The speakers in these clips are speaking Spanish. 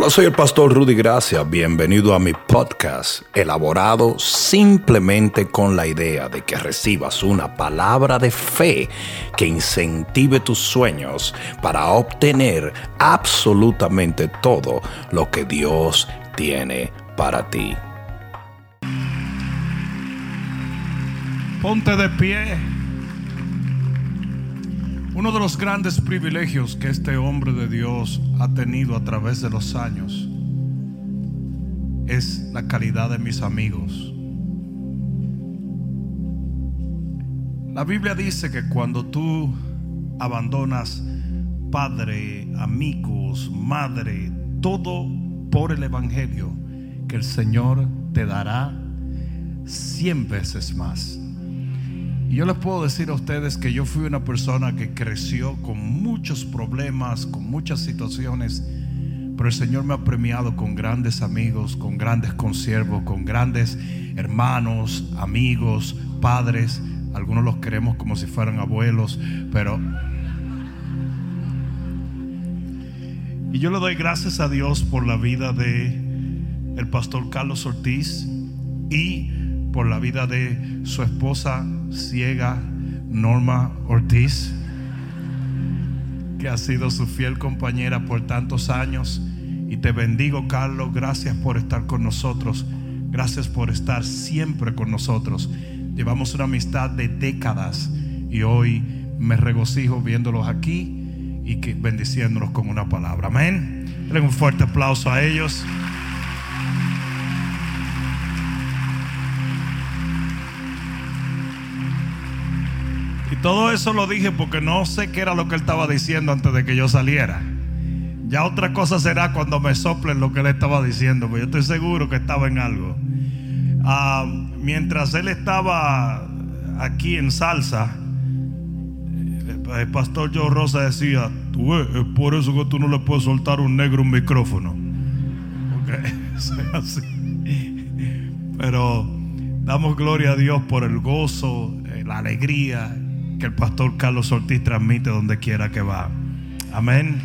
Hola, soy el pastor Rudy Gracia. Bienvenido a mi podcast, elaborado simplemente con la idea de que recibas una palabra de fe que incentive tus sueños para obtener absolutamente todo lo que Dios tiene para ti. Ponte de pie. Uno de los grandes privilegios que este hombre de Dios ha tenido a través de los años es la calidad de mis amigos. La Biblia dice que cuando tú abandonas padre, amigos, madre, todo por el Evangelio, que el Señor te dará cien veces más. Y yo les puedo decir a ustedes que yo fui una persona que creció con muchos problemas, con muchas situaciones, pero el Señor me ha premiado con grandes amigos, con grandes consiervos, con grandes hermanos, amigos, padres. Algunos los queremos como si fueran abuelos, pero... Y yo le doy gracias a Dios por la vida de el pastor Carlos Ortiz y por la vida de su esposa ciega Norma Ortiz, que ha sido su fiel compañera por tantos años. Y te bendigo, Carlos. Gracias por estar con nosotros. Gracias por estar siempre con nosotros. Llevamos una amistad de décadas y hoy me regocijo viéndolos aquí y bendiciéndolos con una palabra. Amén. Den un fuerte aplauso a ellos. Y todo eso lo dije porque no sé qué era lo que él estaba diciendo antes de que yo saliera. Ya otra cosa será cuando me soplen lo que él estaba diciendo, porque yo estoy seguro que estaba en algo. Ah, mientras él estaba aquí en salsa, el pastor Joe Rosa decía, tú es por eso que tú no le puedes soltar un negro un micrófono. así. Pero damos gloria a Dios por el gozo, la alegría que el pastor Carlos Ortiz transmite donde quiera que va. Amén.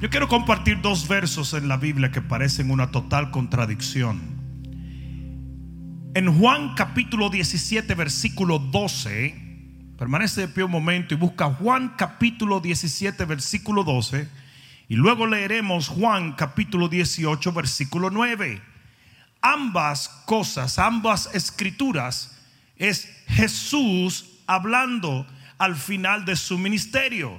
Yo quiero compartir dos versos en la Biblia que parecen una total contradicción. En Juan capítulo 17, versículo 12, permanece de pie un momento y busca Juan capítulo 17, versículo 12, y luego leeremos Juan capítulo 18, versículo 9. Ambas cosas, ambas escrituras, es Jesús hablando al final de su ministerio.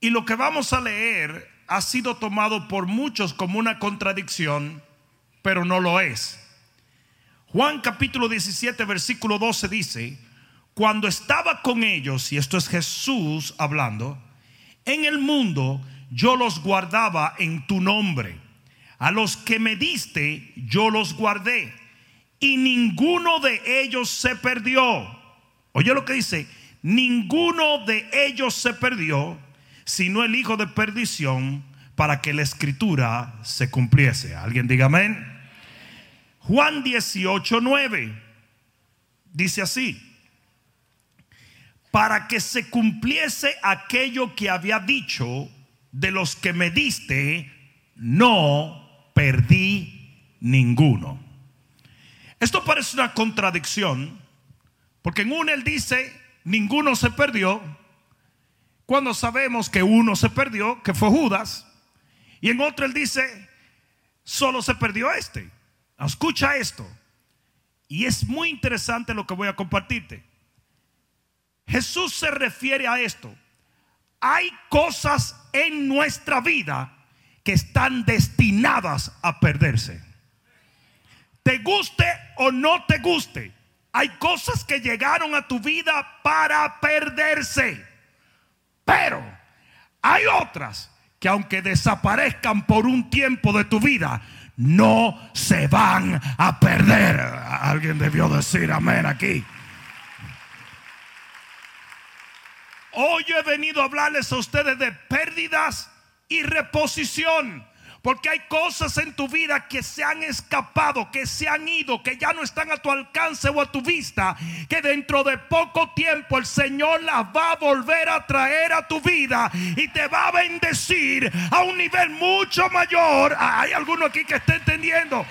Y lo que vamos a leer ha sido tomado por muchos como una contradicción, pero no lo es. Juan capítulo 17, versículo 12 dice, cuando estaba con ellos, y esto es Jesús hablando, en el mundo yo los guardaba en tu nombre. A los que me diste, yo los guardé. Y ninguno de ellos se perdió. Oye lo que dice, ninguno de ellos se perdió sino el hijo de perdición, para que la escritura se cumpliese. ¿Alguien diga amén? Juan 18, 9 dice así, para que se cumpliese aquello que había dicho, de los que me diste, no perdí ninguno. Esto parece una contradicción, porque en uno él dice, ninguno se perdió, cuando sabemos que uno se perdió, que fue Judas, y en otro él dice, solo se perdió este. Escucha esto. Y es muy interesante lo que voy a compartirte. Jesús se refiere a esto. Hay cosas en nuestra vida que están destinadas a perderse. Te guste o no te guste, hay cosas que llegaron a tu vida para perderse. Pero hay otras que aunque desaparezcan por un tiempo de tu vida, no se van a perder. Alguien debió decir amén aquí. Hoy he venido a hablarles a ustedes de pérdidas y reposición. Porque hay cosas en tu vida que se han escapado, que se han ido, que ya no están a tu alcance o a tu vista, que dentro de poco tiempo el Señor las va a volver a traer a tu vida y te va a bendecir a un nivel mucho mayor. Hay alguno aquí que está entendiendo.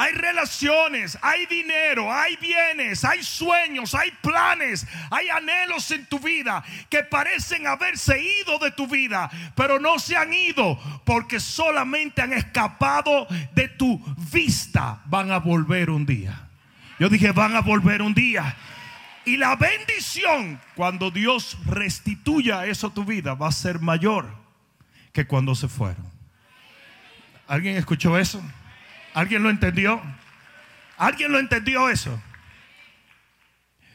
Hay relaciones, hay dinero, hay bienes, hay sueños, hay planes, hay anhelos en tu vida que parecen haberse ido de tu vida, pero no se han ido porque solamente han escapado de tu vista. Van a volver un día. Yo dije, van a volver un día. Y la bendición cuando Dios restituya eso a tu vida va a ser mayor que cuando se fueron. ¿Alguien escuchó eso? ¿Alguien lo entendió? ¿Alguien lo entendió eso?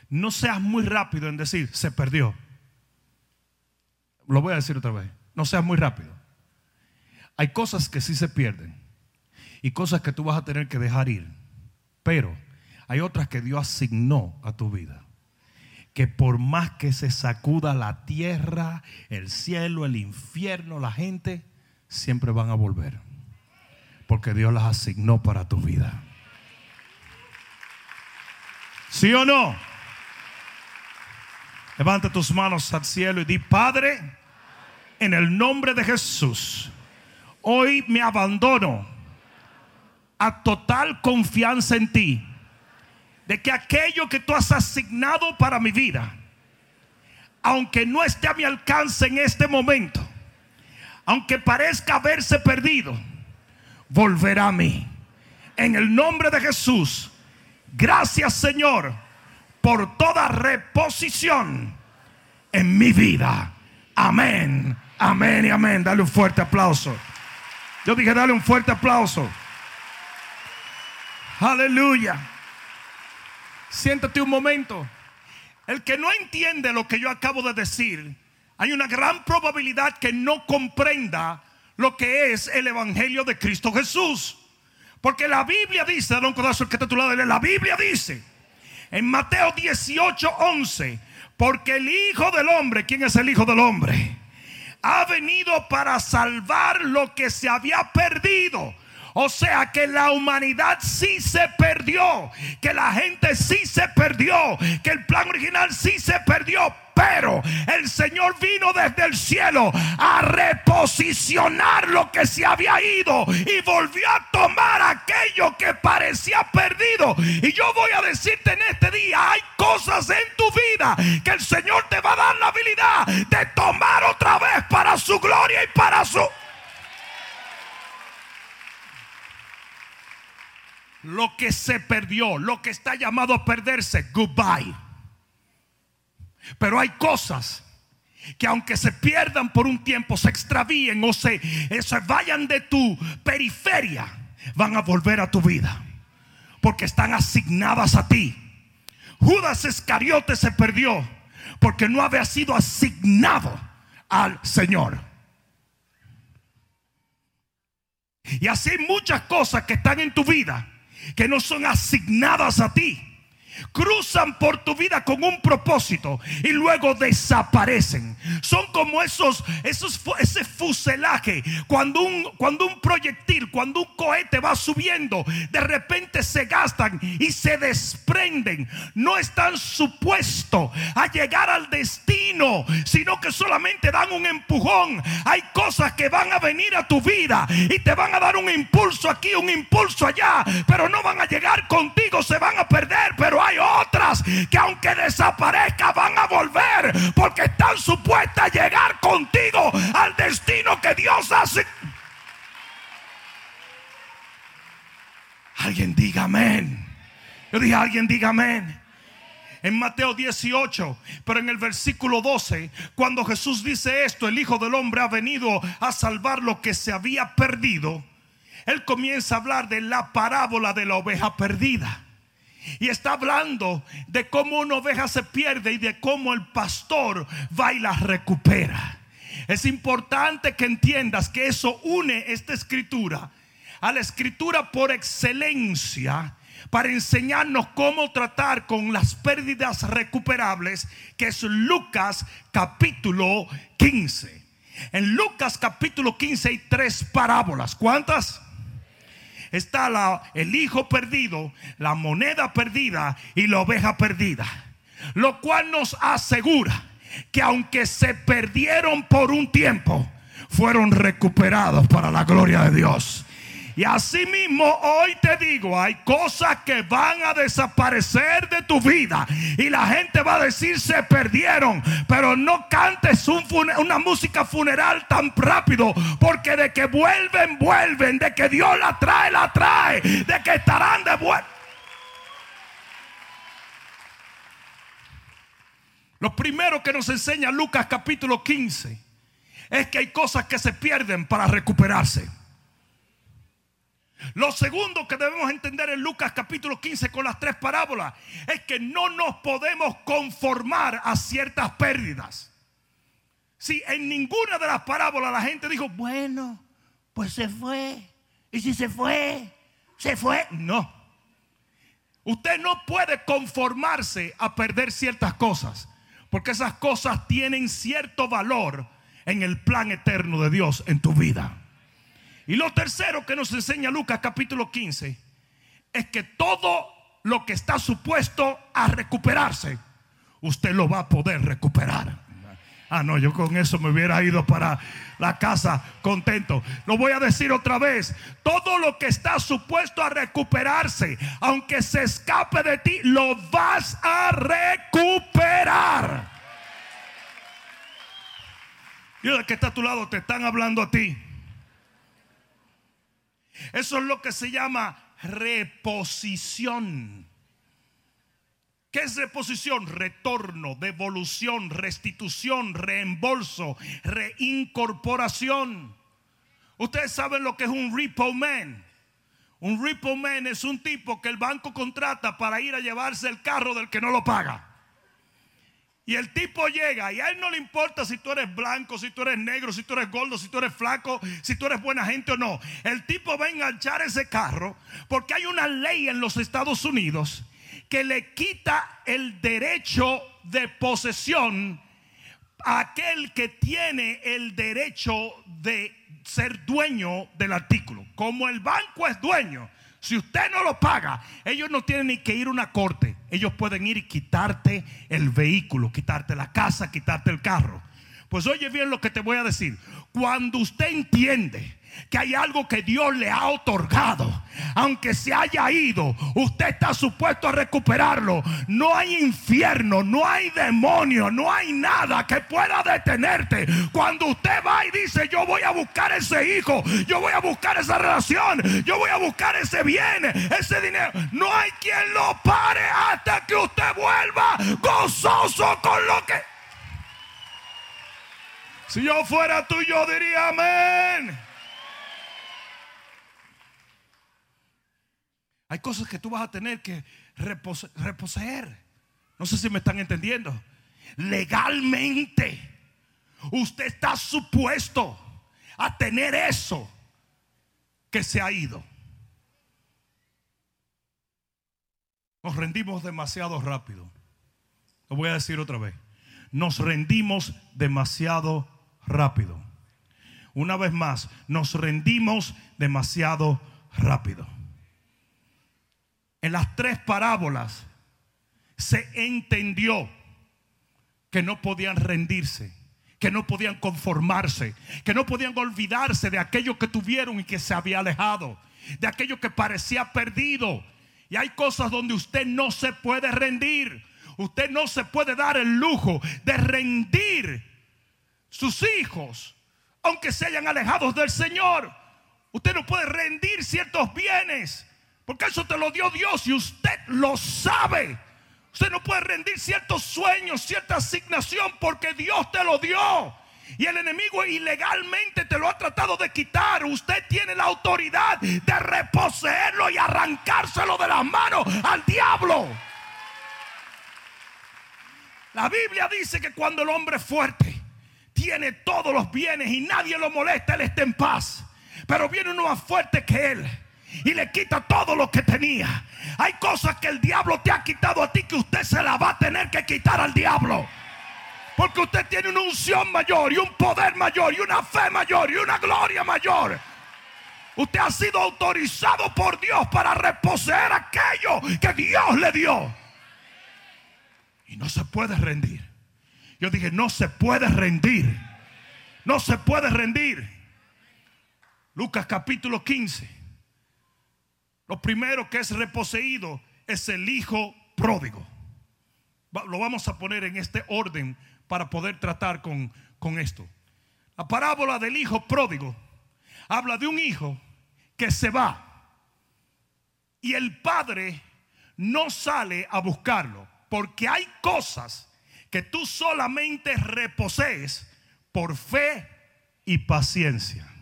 No seas muy rápido en decir, se perdió. Lo voy a decir otra vez. No seas muy rápido. Hay cosas que sí se pierden y cosas que tú vas a tener que dejar ir. Pero hay otras que Dios asignó a tu vida. Que por más que se sacuda la tierra, el cielo, el infierno, la gente, siempre van a volver porque Dios las asignó para tu vida. ¿Sí o no? Levanta tus manos al cielo y di, Padre, en el nombre de Jesús, hoy me abandono a total confianza en ti, de que aquello que tú has asignado para mi vida, aunque no esté a mi alcance en este momento, aunque parezca haberse perdido, volverá a mí. En el nombre de Jesús, gracias Señor por toda reposición en mi vida. Amén, amén y amén. Dale un fuerte aplauso. Yo dije, dale un fuerte aplauso. Aleluya. Siéntate un momento. El que no entiende lo que yo acabo de decir, hay una gran probabilidad que no comprenda lo que es el Evangelio de Cristo Jesús. Porque la Biblia dice, don codazo el que está a tu lado, la Biblia dice en Mateo 18, 11, porque el Hijo del Hombre, ¿quién es el Hijo del Hombre? Ha venido para salvar lo que se había perdido. O sea que la humanidad sí se perdió, que la gente sí se perdió, que el plan original sí se perdió. Pero el Señor vino desde el cielo a reposicionar lo que se había ido y volvió a tomar aquello que parecía perdido. Y yo voy a decirte en este día, hay cosas en tu vida que el Señor te va a dar la habilidad de tomar otra vez para su gloria y para su... lo que se perdió, lo que está llamado a perderse, goodbye. Pero hay cosas que aunque se pierdan por un tiempo, se extravíen o se, eh, se vayan de tu periferia, van a volver a tu vida. Porque están asignadas a ti. Judas Iscariote se perdió porque no había sido asignado al Señor. Y así hay muchas cosas que están en tu vida que no son asignadas a ti cruzan por tu vida con un propósito y luego desaparecen. Son como esos, esos ese fuselaje cuando un, cuando un proyectil, cuando un cohete va subiendo, de repente se gastan y se desprenden. No están supuestos a llegar al destino, sino que solamente dan un empujón. Hay cosas que van a venir a tu vida y te van a dar un impulso aquí, un impulso allá, pero no van a llegar contigo, se van a perder, pero hay otras que aunque desaparezca van a volver porque están supuestas a llegar contigo al destino que Dios hace. Alguien diga amén. Yo dije, alguien diga amén en Mateo 18, pero en el versículo 12, cuando Jesús dice esto, el Hijo del Hombre ha venido a salvar lo que se había perdido, Él comienza a hablar de la parábola de la oveja perdida. Y está hablando de cómo una oveja se pierde y de cómo el pastor va y la recupera. Es importante que entiendas que eso une esta escritura a la escritura por excelencia para enseñarnos cómo tratar con las pérdidas recuperables, que es Lucas capítulo 15. En Lucas capítulo 15 hay tres parábolas. ¿Cuántas? Está el hijo perdido, la moneda perdida y la oveja perdida. Lo cual nos asegura que aunque se perdieron por un tiempo, fueron recuperados para la gloria de Dios. Y así mismo hoy te digo, hay cosas que van a desaparecer de tu vida. Y la gente va a decir se perdieron. Pero no cantes una música funeral tan rápido. Porque de que vuelven, vuelven. De que Dios la trae, la trae. De que estarán de vuelta. Lo primero que nos enseña Lucas capítulo 15 es que hay cosas que se pierden para recuperarse. Lo segundo que debemos entender en Lucas capítulo 15 con las tres parábolas es que no nos podemos conformar a ciertas pérdidas. Si en ninguna de las parábolas la gente dijo, bueno, pues se fue. Y si se fue, se fue. No. Usted no puede conformarse a perder ciertas cosas, porque esas cosas tienen cierto valor en el plan eterno de Dios en tu vida. Y lo tercero que nos enseña Lucas capítulo 15 es que todo lo que está supuesto a recuperarse, usted lo va a poder recuperar. Ah, no, yo con eso me hubiera ido para la casa contento. Lo voy a decir otra vez. Todo lo que está supuesto a recuperarse, aunque se escape de ti, lo vas a recuperar. Y el que está a tu lado te están hablando a ti. Eso es lo que se llama reposición. ¿Qué es reposición? Retorno, devolución, restitución, reembolso, reincorporación. Ustedes saben lo que es un repo man. Un repo man es un tipo que el banco contrata para ir a llevarse el carro del que no lo paga. Y el tipo llega y a él no le importa si tú eres blanco, si tú eres negro, si tú eres gordo, si tú eres flaco, si tú eres buena gente o no. El tipo va a enganchar ese carro porque hay una ley en los Estados Unidos que le quita el derecho de posesión a aquel que tiene el derecho de ser dueño del artículo. Como el banco es dueño, si usted no lo paga, ellos no tienen ni que ir a una corte. Ellos pueden ir y quitarte el vehículo, quitarte la casa, quitarte el carro. Pues oye bien lo que te voy a decir. Cuando usted entiende que hay algo que Dios le ha otorgado, aunque se haya ido, usted está supuesto a recuperarlo. No hay infierno, no hay demonio, no hay nada que pueda detenerte. Cuando usted va y dice, yo voy a buscar ese hijo, yo voy a buscar esa relación, yo voy a buscar ese bien, ese dinero, no hay quien lo pare hasta que usted vuelva gozoso con lo que... Si yo fuera tú, yo diría amén. Hay cosas que tú vas a tener que reposeer. No sé si me están entendiendo. Legalmente, usted está supuesto a tener eso que se ha ido. Nos rendimos demasiado rápido. Lo voy a decir otra vez. Nos rendimos demasiado rápido. Una vez más, nos rendimos demasiado rápido en las tres parábolas se entendió que no podían rendirse, que no podían conformarse, que no podían olvidarse de aquello que tuvieron y que se había alejado, de aquello que parecía perdido. Y hay cosas donde usted no se puede rendir. Usted no se puede dar el lujo de rendir sus hijos, aunque se hayan alejado del Señor. Usted no puede rendir ciertos bienes porque eso te lo dio Dios y usted lo sabe. Usted no puede rendir ciertos sueños, cierta asignación porque Dios te lo dio. Y el enemigo ilegalmente te lo ha tratado de quitar. Usted tiene la autoridad de reposeerlo y arrancárselo de las manos al diablo. La Biblia dice que cuando el hombre es fuerte, tiene todos los bienes y nadie lo molesta, él está en paz. Pero viene uno más fuerte que él y le quita todo lo que tenía. Hay cosas que el diablo te ha quitado a ti que usted se la va a tener que quitar al diablo. Porque usted tiene una unción mayor y un poder mayor y una fe mayor y una gloria mayor. Usted ha sido autorizado por Dios para reposeer aquello que Dios le dio. Y no se puede rendir. Yo dije, no se puede rendir. No se puede rendir. Lucas capítulo 15. Lo primero que es reposeído es el hijo pródigo. Lo vamos a poner en este orden para poder tratar con, con esto. La parábola del hijo pródigo habla de un hijo que se va y el padre no sale a buscarlo porque hay cosas que tú solamente reposees por fe y paciencia.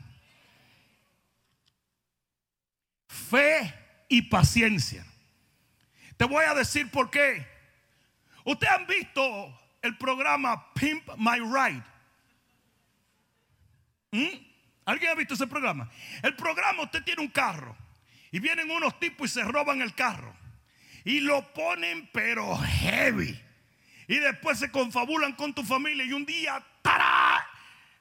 Fe y paciencia. Te voy a decir por qué. Ustedes han visto el programa Pimp My Ride. ¿Mm? ¿Alguien ha visto ese programa? El programa, usted tiene un carro y vienen unos tipos y se roban el carro y lo ponen pero heavy. Y después se confabulan con tu familia y un día, ¡tará!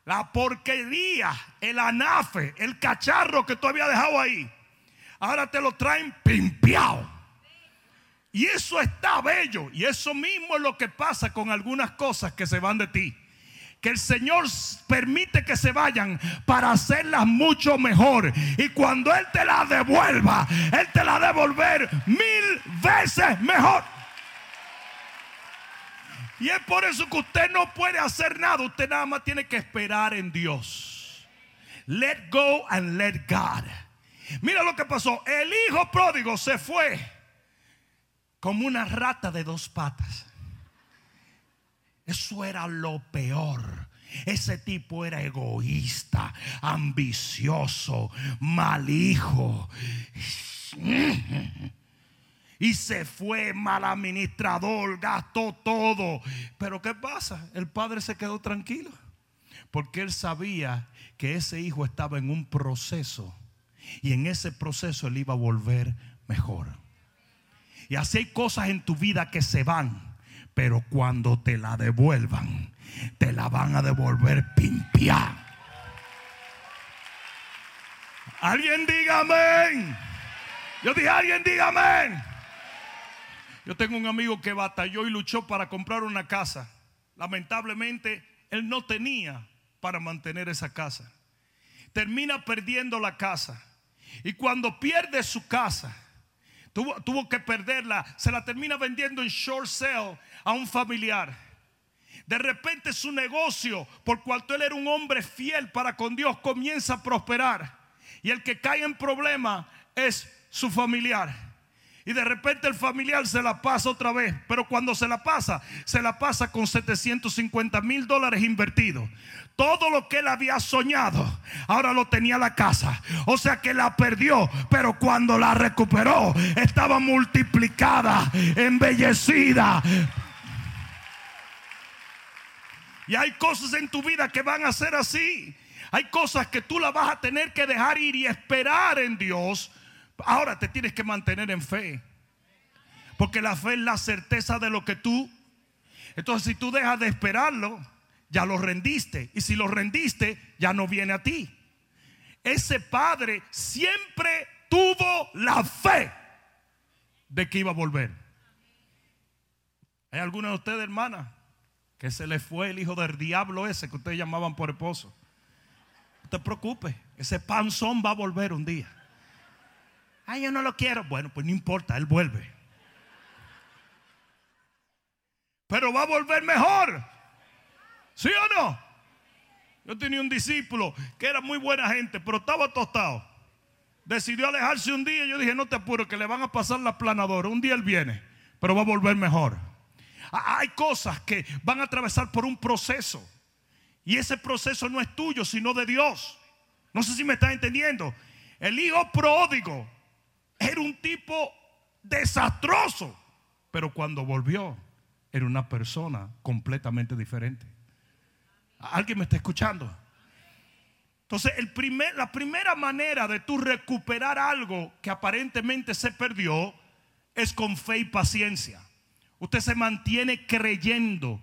La porquería, el anafe, el cacharro que tú habías dejado ahí, ahora te lo traen pimpeado. Y eso está bello. Y eso mismo es lo que pasa con algunas cosas que se van de ti que el Señor permite que se vayan para hacerlas mucho mejor. Y cuando Él te la devuelva, Él te la devolver mil veces mejor. Y es por eso que usted no puede hacer nada. Usted nada más tiene que esperar en Dios. Let go and let God. Mira lo que pasó. El hijo pródigo se fue como una rata de dos patas. Eso era lo peor. Ese tipo era egoísta, ambicioso, mal hijo. Y se fue mal administrador, gastó todo. Pero ¿qué pasa? El padre se quedó tranquilo. Porque él sabía que ese hijo estaba en un proceso. Y en ese proceso él iba a volver mejor. Y así hay cosas en tu vida que se van pero cuando te la devuelvan, te la van a devolver pimpia. Alguien diga amén. Yo dije, alguien diga amén. Yo tengo un amigo que batalló y luchó para comprar una casa. Lamentablemente, él no tenía para mantener esa casa. Termina perdiendo la casa. Y cuando pierde su casa, Tuvo, que perderla. Se la termina vendiendo en short sale a un familiar. De repente su negocio, por cuanto él era un hombre fiel para con Dios, comienza a prosperar. Y el que cae en problema es su familiar. Y de repente el familiar se la pasa otra vez. Pero cuando se la pasa, se la pasa con 750 mil dólares invertidos. Todo lo que él había soñado, ahora lo tenía la casa. O sea que la perdió, pero cuando la recuperó, estaba multiplicada, embellecida. Y hay cosas en tu vida que van a ser así. Hay cosas que tú las vas a tener que dejar ir y esperar en Dios Ahora te tienes que mantener en fe. Porque la fe es la certeza de lo que tú. Entonces si tú dejas de esperarlo, ya lo rendiste. Y si lo rendiste, ya no viene a ti. Ese padre siempre tuvo la fe de que iba a volver. ¿Hay alguna de ustedes, hermana, que se le fue el hijo del diablo ese que ustedes llamaban por esposo? No te preocupes, ese panzón va a volver un día. Ay, yo no lo quiero. Bueno, pues no importa, Él vuelve. Pero va a volver mejor. ¿Sí o no? Yo tenía un discípulo que era muy buena gente, pero estaba tostado. Decidió alejarse un día y yo dije, no te apures, que le van a pasar la planadora. Un día él viene, pero va a volver mejor. Hay cosas que van a atravesar por un proceso. Y ese proceso no es tuyo, sino de Dios. No sé si me estás entendiendo. El hijo pródigo era un tipo desastroso, pero cuando volvió era una persona completamente diferente. ¿Alguien me está escuchando? Entonces, la primera manera de tú recuperar algo que aparentemente se perdió es con fe y paciencia. Usted se mantiene creyendo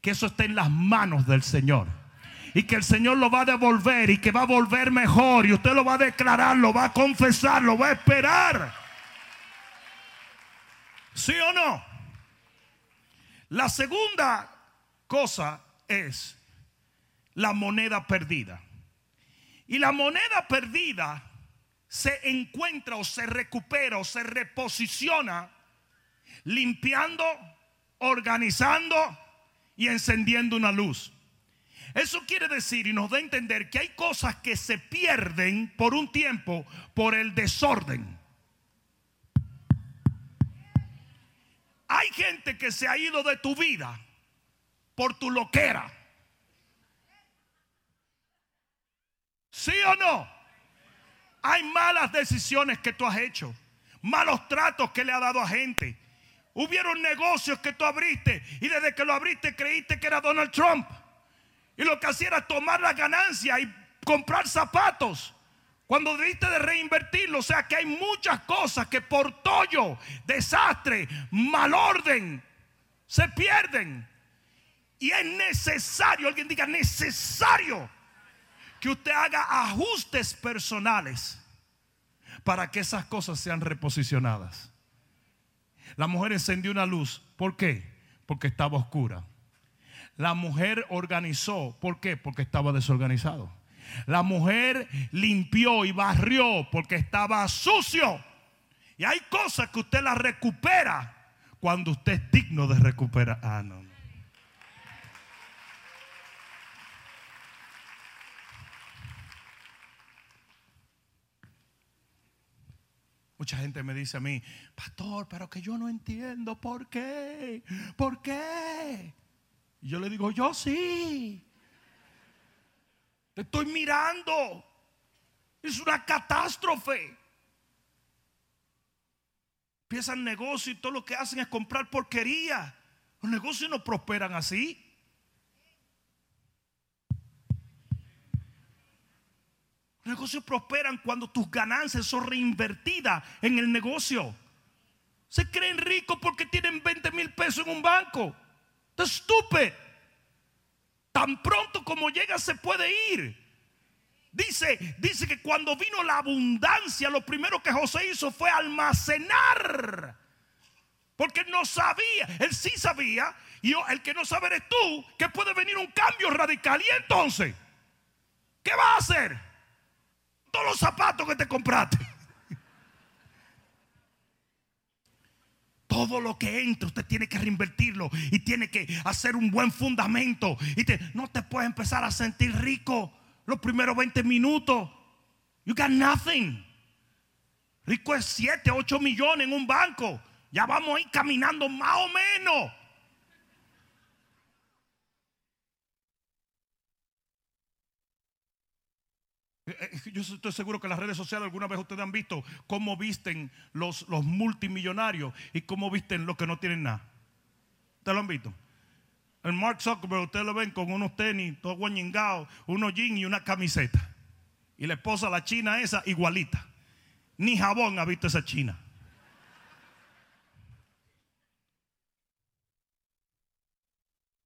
que eso esté en las manos del Señor. Y que el Señor lo va a devolver y que va a volver mejor. Y usted lo va a declarar, lo va a confesar, lo va a esperar. ¿Sí o no? La segunda cosa es la moneda perdida. Y la moneda perdida se encuentra o se recupera o se reposiciona limpiando, organizando y encendiendo una luz. Eso quiere decir y nos da a entender que hay cosas que se pierden por un tiempo por el desorden. Hay gente que se ha ido de tu vida por tu loquera. ¿Sí o no? Hay malas decisiones que tú has hecho, malos tratos que le ha dado a gente. Hubieron negocios que tú abriste y desde que lo abriste creíste que era Donald Trump. Y lo que hacía era tomar la ganancia y comprar zapatos. Cuando debiste de reinvertirlo. O sea que hay muchas cosas que por tollo, desastre, mal orden, se pierden. Y es necesario, alguien diga necesario, que usted haga ajustes personales para que esas cosas sean reposicionadas. La mujer encendió una luz. ¿Por qué? Porque estaba oscura. La mujer organizó. ¿Por qué? Porque estaba desorganizado. La mujer limpió y barrió porque estaba sucio. Y hay cosas que usted las recupera cuando usted es digno de recuperar. Ah, no. Mucha gente me dice a mí, pastor, pero que yo no entiendo por qué. ¿Por qué? Y yo le digo, yo sí. Te estoy mirando. Es una catástrofe. Empiezan negocios y todo lo que hacen es comprar porquería. Los negocios no prosperan así. Los negocios prosperan cuando tus ganancias son reinvertidas en el negocio. Se creen ricos porque tienen 20 mil pesos en un banco. Estúpido. Tan pronto como llega se puede ir. Dice, dice que cuando vino la abundancia, lo primero que José hizo fue almacenar. Porque no sabía, él sí sabía, y el que no sabe eres tú, que puede venir un cambio radical. Y entonces, ¿qué va a hacer? todos los zapatos que te compraste. Todo lo que entra, usted tiene que reinvertirlo y tiene que hacer un buen fundamento. Y no te puedes empezar a sentir rico los primeros 20 minutos. You got nothing. Rico es 7, 8 millones en un banco. Ya vamos a ir caminando más o menos. Yo estoy seguro que en las redes sociales alguna vez ustedes han visto cómo visten los, los multimillonarios y cómo visten los que no tienen nada. ¿Ustedes lo han visto? El Mark Zuckerberg, ustedes lo ven con unos tenis, todos guañingados, unos jeans y una camiseta. Y la esposa, la china esa, igualita. Ni jabón ha visto esa china.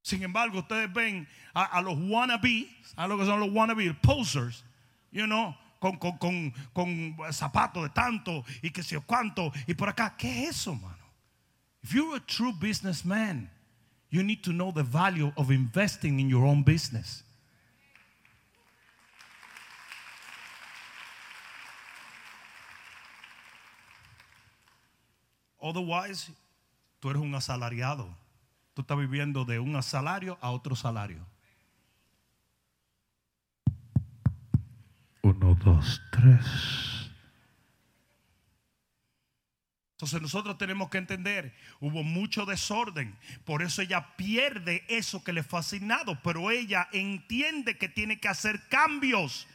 Sin embargo, ustedes ven a, a los wannabe, a lo que son los wannabe, posers, you know, con, con, con, con zapatos de tanto y que sé cuánto y por acá. ¿Qué es eso, mano? If you're a true businessman, you need to know the value of investing in your own business. Otherwise, tú eres un asalariado. Tú estás viviendo de un salario a otro salario. Uno, dos, tres. Entonces nosotros tenemos que entender, hubo mucho desorden, por eso ella pierde eso que le fue asignado, pero ella entiende que tiene que hacer cambios.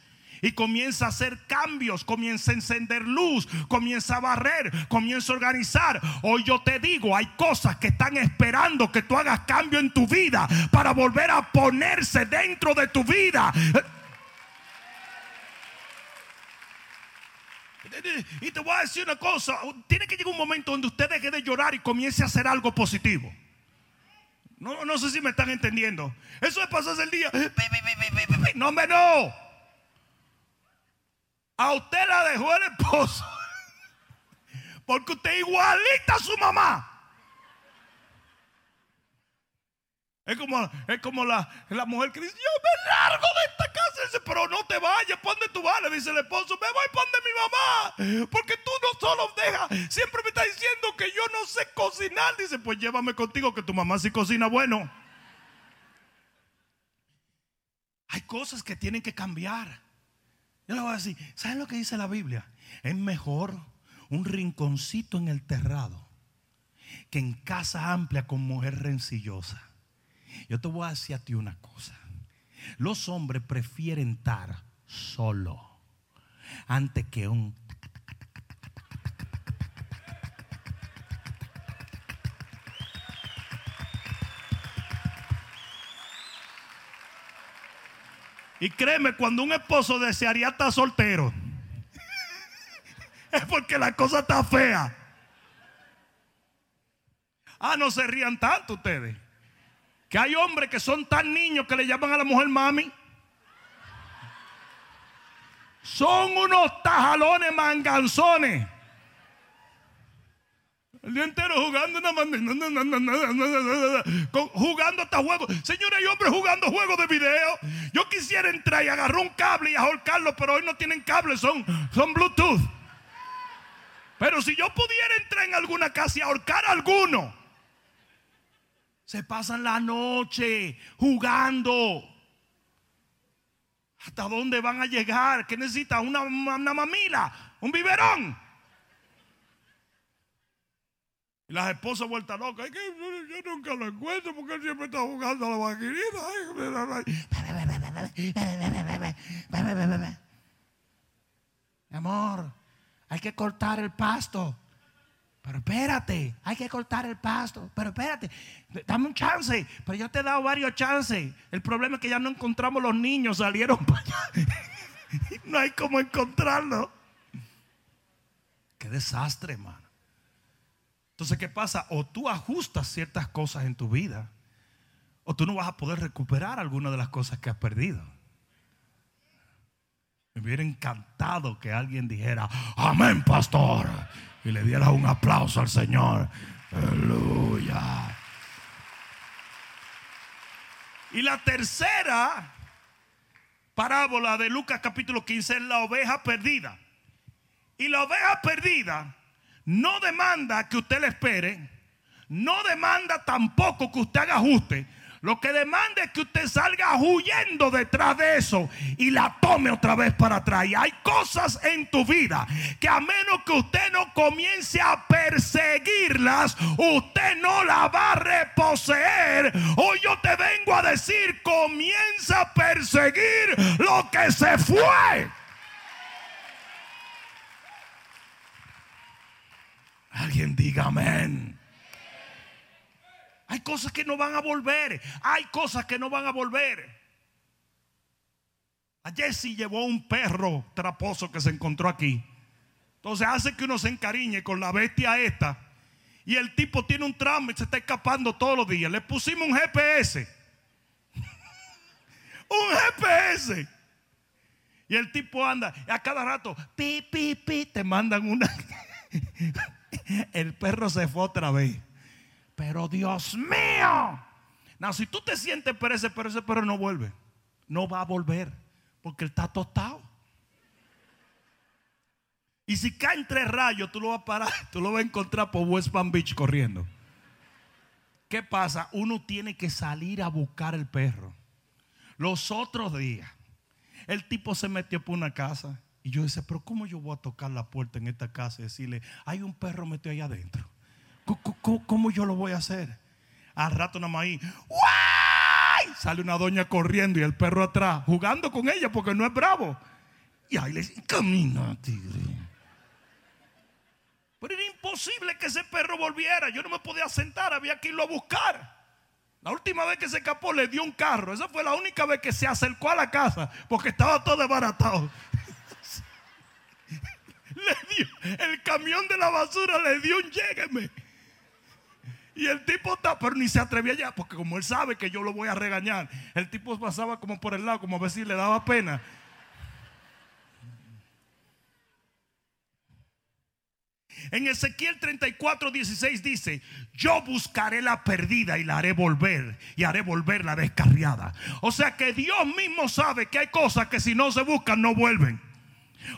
Y comienza a hacer cambios, comienza a encender luz, comienza a barrer, comienza a organizar. Hoy yo te digo, hay cosas que están esperando que tú hagas cambio en tu vida para volver a ponerse dentro de tu vida. Y te voy a decir una cosa, tiene que llegar un momento donde usted deje de llorar y comience a hacer algo positivo. No, no sé si me están entendiendo. Eso es pasarse el día. No, me no. A usted la dejó el esposo. Porque usted igualita a su mamá. Es como, es como la, la, mujer que dice, yo me largo de esta casa. Dice, pero no te vayas, ¿Ponde tu vas? Le dice el esposo, me voy pon de mi mamá. Porque tú no solo dejas, siempre me está diciendo que yo no sé cocinar. Dice, pues llévame contigo que tu mamá sí cocina bueno. Hay cosas que tienen que cambiar. Yo le voy a decir, ¿saben lo que dice la Biblia? Es mejor un rinconcito en el terrado que en casa amplia con mujer rencillosa. Yo te voy a decir a ti una cosa. Los hombres prefieren estar solo antes que un... Y créeme, cuando un esposo desearía estar soltero, es porque la cosa está fea. Ah, no se rían tanto ustedes. Que hay hombres que son tan niños que le llaman a la mujer mami. Son unos tajalones manganzones. El día entero jugando jugando hasta juegos. Señores, hay hombres jugando juegos de video. Yo quisiera entrar y agarrar un cable y ahorcarlo, pero hoy no tienen cable, son, son Bluetooth. Pero si yo pudiera entrar en alguna casa y ahorcar a alguno, se pasan la noche jugando. ¿Hasta dónde van a llegar? ¿Qué necesita? Una, una mamila, un biberón. Y las esposas vueltas locas. Es que yo nunca lo encuentro porque él siempre está jugando a la maquinita. Mi amor, hay que cortar el pasto. Pero espérate, hay que cortar el pasto. Pero espérate, dame un chance. Pero yo te he dado varios chances. El problema es que ya no encontramos los niños, salieron para allá. no hay cómo encontrarlos. Qué desastre, hermano. Entonces, ¿qué pasa? O tú ajustas ciertas cosas en tu vida, o tú no vas a poder recuperar algunas de las cosas que has perdido. Me hubiera encantado que alguien dijera, amén, pastor y le diera un aplauso al Señor. Aleluya. Y la tercera parábola de Lucas capítulo 15 es la oveja perdida. Y la oveja perdida no demanda que usted le espere, no demanda tampoco que usted haga ajuste lo que demanda es que usted salga huyendo detrás de eso y la tome otra vez para atrás. Y hay cosas en tu vida que a menos que usted no comience a perseguirlas, usted no la va a reposeer. Hoy yo te vengo a decir, comienza a perseguir lo que se fue. Alguien diga amén. Hay cosas que no van a volver. Hay cosas que no van a volver. A Jesse llevó un perro traposo que se encontró aquí. Entonces hace que uno se encariñe con la bestia esta. Y el tipo tiene un tramo y se está escapando todos los días. Le pusimos un GPS. un GPS. Y el tipo anda a cada rato, pi, pi, pi, te mandan una. el perro se fue otra vez. Pero Dios mío. No, si tú te sientes por ese, pero ese no vuelve. No va a volver. Porque él está tostado. Y si cae entre rayos, tú lo vas a parar, tú lo vas a encontrar por West Palm Beach corriendo. ¿Qué pasa? Uno tiene que salir a buscar el perro. Los otros días, el tipo se metió por una casa y yo dije, pero ¿cómo yo voy a tocar la puerta en esta casa y decirle, hay un perro metido ahí adentro? ¿Cómo, yo lo voy a hacer? Al rato nada más ahí, Sale una doña corriendo y el perro atrás, jugando con ella porque no es bravo. Y ahí le dice, camina, tigre. Pero era imposible que ese perro volviera. Yo no me podía sentar, había que irlo a buscar. La última vez que se escapó le dio un carro. Esa fue la única vez que se acercó a la casa porque estaba todo desbaratado. le dio, el camión de la basura le dio un llégueme. Y el tipo está, pero ni se atrevía ya, porque como él sabe que yo lo voy a regañar, el tipo pasaba como por el lado, como a ver si le daba pena. En Ezequiel 34, 16 dice, yo buscaré la perdida y la haré volver y haré volver la descarriada. O sea que Dios mismo sabe que hay cosas que si no se buscan no vuelven.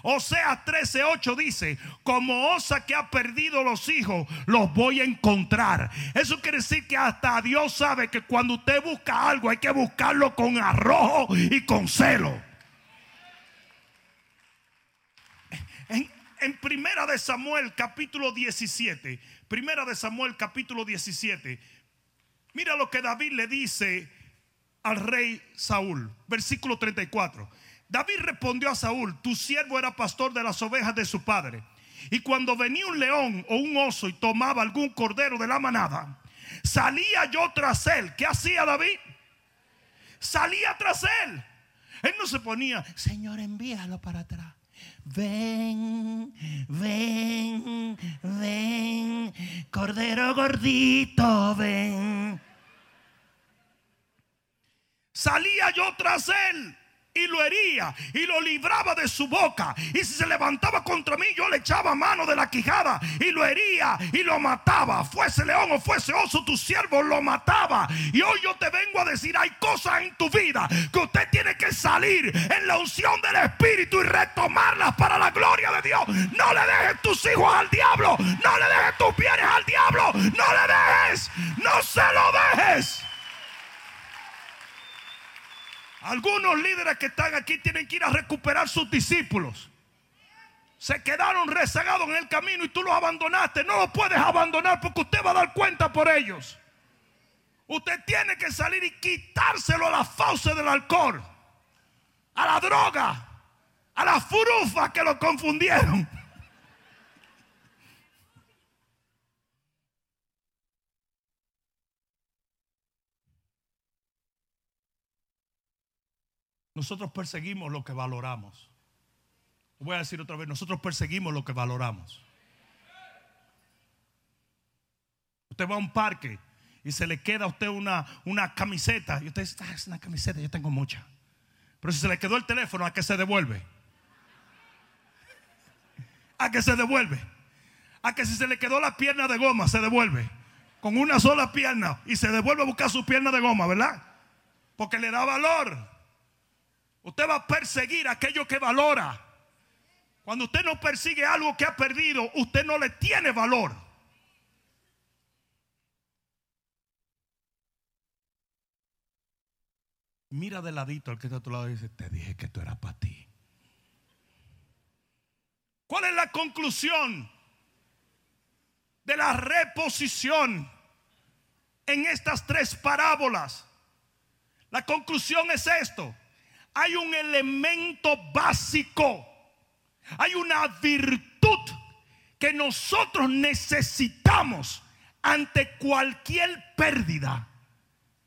O sea, 13:8 dice, como osa que ha perdido los hijos, los voy a encontrar. Eso quiere decir que hasta Dios sabe que cuando usted busca algo hay que buscarlo con arrojo y con celo. En, en Primera de Samuel capítulo 17, Primera de Samuel capítulo 17, mira lo que David le dice al rey Saúl, versículo 34. David respondió a Saúl, tu siervo era pastor de las ovejas de su padre. Y cuando venía un león o un oso y tomaba algún cordero de la manada, salía yo tras él. ¿Qué hacía David? Salía tras él. Él no se ponía, Señor, envíalo para atrás. Ven, ven, ven, cordero gordito, ven. Salía yo tras él y lo hería y lo libraba de su boca. Y si se levantaba contra mí, yo le echaba mano de la quijada y lo hería y lo mataba. Fuese león o fuese oso, tu siervo lo mataba. Y hoy yo te vengo a decir, hay cosas en tu vida que usted tiene que salir en la unción del Espíritu y retomarlas para la gloria de Dios. No le dejes tus hijos al diablo, no le dejes tus bienes al diablo, no le dejes, no se lo dejes. Algunos líderes que están aquí tienen que ir a recuperar sus discípulos. Se quedaron rezagados en el camino y tú los abandonaste. No los puedes abandonar porque usted va a dar cuenta por ellos. Usted tiene que salir y quitárselo a la fauce del alcohol, a la droga, a la furufa que lo confundieron. Nosotros perseguimos lo que valoramos. Voy a decir otra vez, nosotros perseguimos lo que valoramos. Usted va a un parque y se le queda a usted una, una camiseta y usted dice, ah, es una camiseta, yo tengo mucha. Pero si se le quedó el teléfono, ¿a qué se devuelve? ¿A qué se devuelve? A que si se le quedó la pierna de goma, se devuelve. Con una sola pierna y se devuelve a buscar su pierna de goma, ¿verdad? Porque le da valor. Usted va a perseguir aquello que valora. Cuando usted no persigue algo que ha perdido, usted no le tiene valor. Mira de ladito al que está a tu lado y dice, te dije que esto era para ti. ¿Cuál es la conclusión de la reposición en estas tres parábolas? La conclusión es esto hay un elemento básico, hay una virtud que nosotros necesitamos ante cualquier pérdida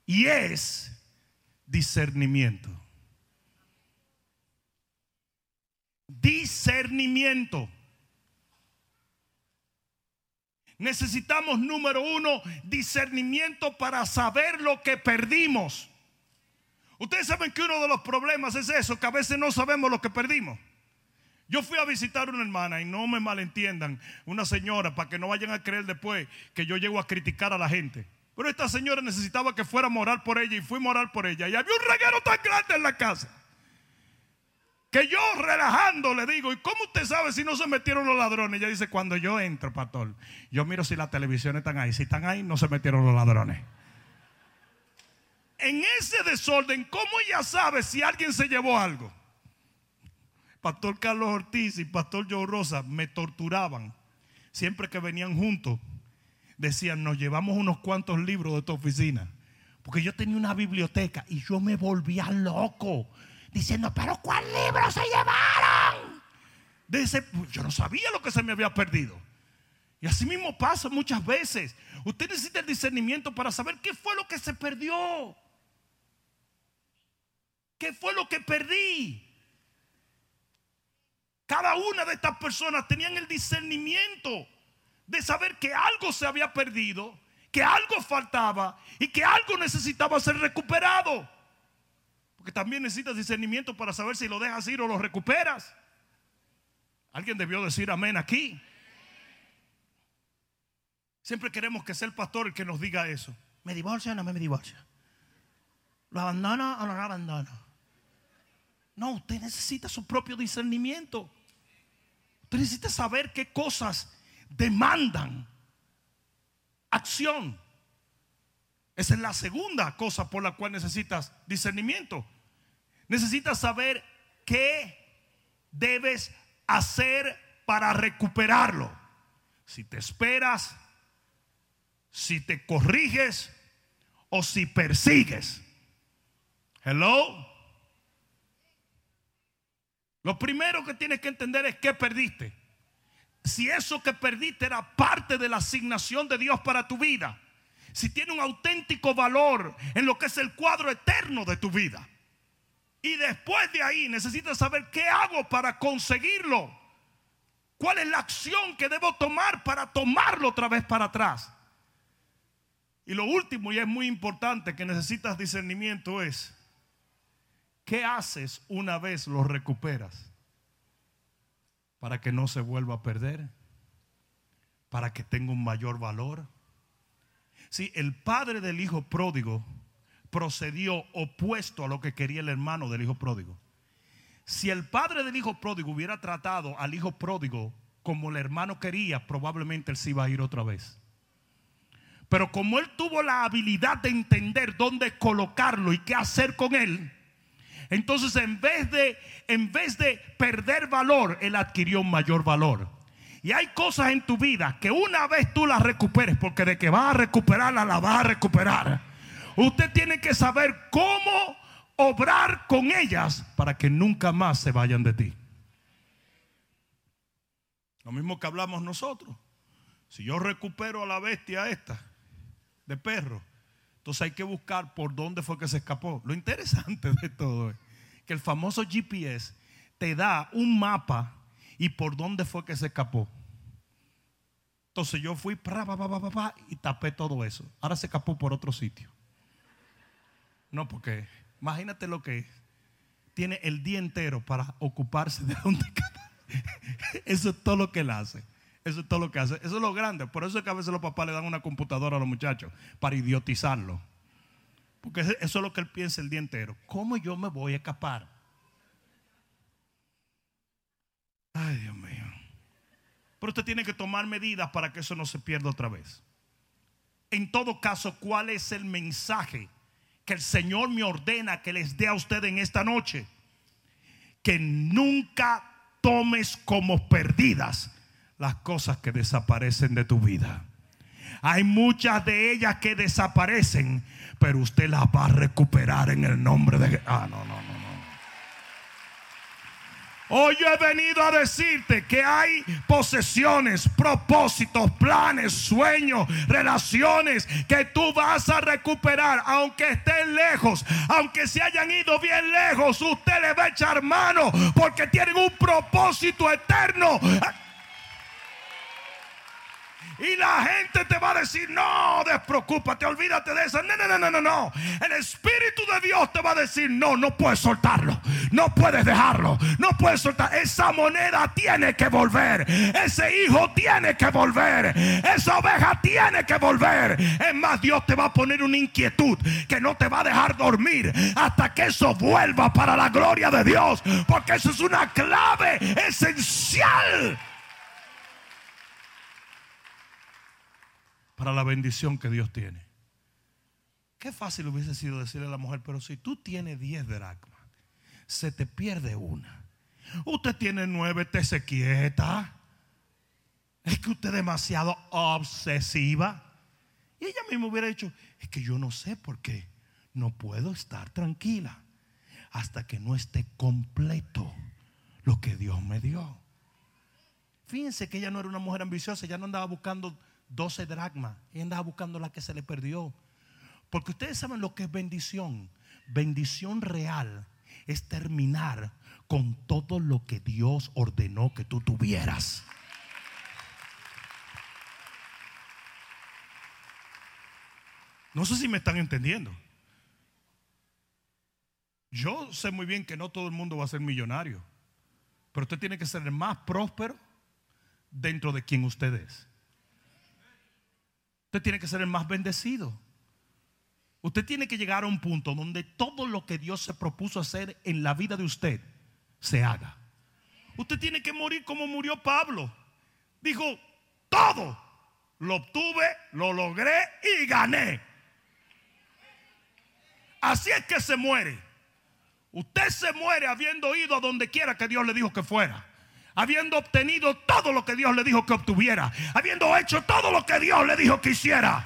y es discernimiento. Discernimiento. Necesitamos, número uno, discernimiento para saber lo que perdimos. Ustedes saben que uno de los problemas es eso, que a veces no sabemos lo que perdimos. Yo fui a visitar a una hermana y no me malentiendan, una señora, para que no vayan a creer después que yo llego a criticar a la gente. Pero esta señora necesitaba que fuera a morar por ella y fui a morar por ella. Y había un reguero tan grande en la casa. Que yo relajando le digo, ¿y cómo usted sabe si no se metieron los ladrones? Ella dice, cuando yo entro, pastor, yo miro si las televisiones están ahí. Si están ahí, no se metieron los ladrones en ese desorden, ¿cómo ella sabe si alguien se llevó algo? Pastor Carlos Ortiz y Pastor Joe Rosa me torturaban. Siempre que venían juntos, decían, nos llevamos unos cuantos libros de tu oficina. Porque yo tenía una biblioteca y yo me volvía loco. Diciendo, pero ¿cuál libro se llevaron? De ese, yo no sabía lo que se me había perdido. Y así mismo pasa muchas veces. Usted necesita el discernimiento para saber qué fue lo que se perdió. ¿Qué fue lo que perdí? Cada una de estas personas tenían el discernimiento de saber que algo se había perdido, que algo faltaba y que algo necesitaba ser recuperado. Porque también necesitas discernimiento para saber si lo dejas ir o lo recuperas. Alguien debió decir amén aquí. Siempre queremos que sea el pastor el que nos diga eso. ¿Me divorcio o no me divorcio? ¿Lo abandona o no lo abandona? No, usted necesita su propio discernimiento. Usted necesita saber qué cosas demandan acción. Esa es la segunda cosa por la cual necesitas discernimiento. Necesitas saber qué debes hacer para recuperarlo. Si te esperas, si te corriges o si persigues. Hello. Lo primero que tienes que entender es que perdiste. Si eso que perdiste era parte de la asignación de Dios para tu vida. Si tiene un auténtico valor en lo que es el cuadro eterno de tu vida. Y después de ahí necesitas saber qué hago para conseguirlo. ¿Cuál es la acción que debo tomar para tomarlo otra vez para atrás? Y lo último, y es muy importante que necesitas discernimiento, es, ¿qué haces una vez lo recuperas? Para que no se vuelva a perder, para que tenga un mayor valor. Si el padre del hijo pródigo procedió opuesto a lo que quería el hermano del hijo pródigo. Si el padre del hijo pródigo hubiera tratado al hijo pródigo como el hermano quería, probablemente él se iba a ir otra vez. Pero como él tuvo la habilidad de entender dónde colocarlo y qué hacer con él, entonces en vez de en vez de perder valor, él adquirió un mayor valor. Y hay cosas en tu vida que una vez tú las recuperes, porque de que vas a recuperarla, la vas a recuperar Usted tiene que saber cómo obrar con ellas para que nunca más se vayan de ti. Lo mismo que hablamos nosotros. Si yo recupero a la bestia esta de perro, entonces hay que buscar por dónde fue que se escapó. Lo interesante de todo es que el famoso GPS te da un mapa y por dónde fue que se escapó. Entonces yo fui y tapé todo eso. Ahora se escapó por otro sitio. No, porque imagínate lo que tiene el día entero para ocuparse de donde Eso es todo lo que él hace. Eso es todo lo que hace. Eso es lo grande. Por eso es que a veces los papás le dan una computadora a los muchachos para idiotizarlo. Porque eso es lo que él piensa el día entero. ¿Cómo yo me voy a escapar? Ay, Dios mío. Pero usted tiene que tomar medidas para que eso no se pierda otra vez. En todo caso, ¿cuál es el mensaje que el Señor me ordena que les dé a usted en esta noche. Que nunca tomes como perdidas las cosas que desaparecen de tu vida. Hay muchas de ellas que desaparecen, pero usted las va a recuperar en el nombre de... Ah, no, no, no. Hoy he venido a decirte que hay posesiones, propósitos, planes, sueños, relaciones que tú vas a recuperar, aunque estén lejos, aunque se hayan ido bien lejos, usted le va a echar mano porque tienen un propósito eterno. Y la gente te va a decir, no, despreocúpate, olvídate de eso. No, no, no, no, no. El Espíritu de Dios te va a decir, no, no puedes soltarlo. No puedes dejarlo. No puedes soltar. Esa moneda tiene que volver. Ese hijo tiene que volver. Esa oveja tiene que volver. Es más, Dios te va a poner una inquietud que no te va a dejar dormir hasta que eso vuelva para la gloria de Dios. Porque eso es una clave esencial para la bendición que Dios tiene. Qué fácil hubiese sido decirle a la mujer, pero si tú tienes 10 dracmas, se te pierde una. Usted tiene nueve, te se quieta. Es que usted es demasiado obsesiva. Y ella misma hubiera dicho, es que yo no sé por qué. No puedo estar tranquila hasta que no esté completo lo que Dios me dio. Fíjense que ella no era una mujer ambiciosa, ella no andaba buscando 12 dracmas. Y andaba buscando la que se le perdió. Porque ustedes saben lo que es bendición. Bendición real es terminar con todo lo que Dios ordenó que tú tuvieras. No sé si me están entendiendo. Yo sé muy bien que no todo el mundo va a ser millonario, pero usted tiene que ser el más próspero dentro de quien usted es. Usted tiene que ser el más bendecido. Usted tiene que llegar a un punto donde todo lo que Dios se propuso hacer en la vida de usted se haga. Usted tiene que morir como murió Pablo. Dijo, todo lo obtuve, lo logré y gané. Así es que se muere. Usted se muere habiendo ido a donde quiera que Dios le dijo que fuera. Habiendo obtenido todo lo que Dios le dijo que obtuviera. Habiendo hecho todo lo que Dios le dijo que hiciera.